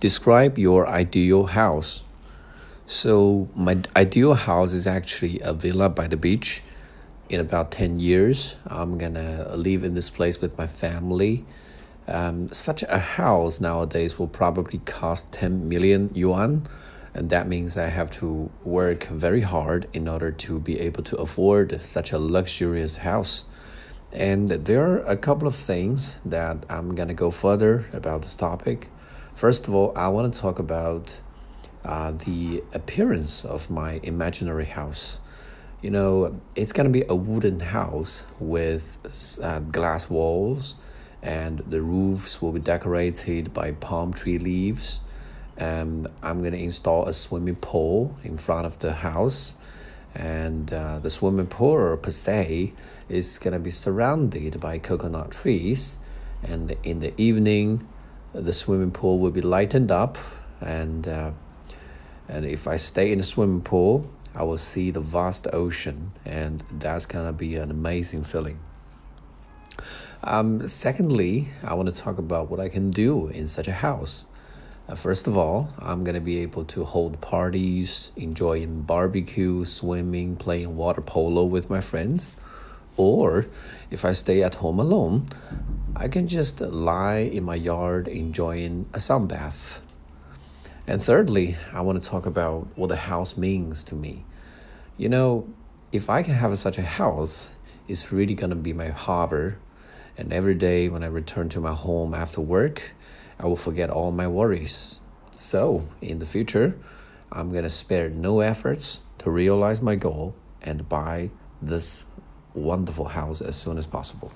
Describe your ideal house. So, my ideal house is actually a villa by the beach. In about 10 years, I'm gonna live in this place with my family. Um, such a house nowadays will probably cost 10 million yuan, and that means I have to work very hard in order to be able to afford such a luxurious house. And there are a couple of things that I'm gonna go further about this topic. First of all, I want to talk about uh, the appearance of my imaginary house. You know, it's gonna be a wooden house with uh, glass walls, and the roofs will be decorated by palm tree leaves. And I'm gonna install a swimming pool in front of the house and uh, the swimming pool per se is going to be surrounded by coconut trees and in the evening the swimming pool will be lightened up and uh, and if i stay in the swimming pool i will see the vast ocean and that's to be an amazing feeling um, secondly i want to talk about what i can do in such a house uh, first of all, I'm to be able to hold parties, enjoying barbecue, swimming, playing water polo with my friends. Or if I stay at home alone, I can just lie in my yard enjoying a sunbath. And thirdly, I want to talk about what a house means to me. You know, if I can have such a house, it's really going to be my harbor. And every day when I return to my home after work, I will forget all my worries. So, in the future, I'm going to spare no efforts to realize my goal and buy this wonderful house as soon as possible.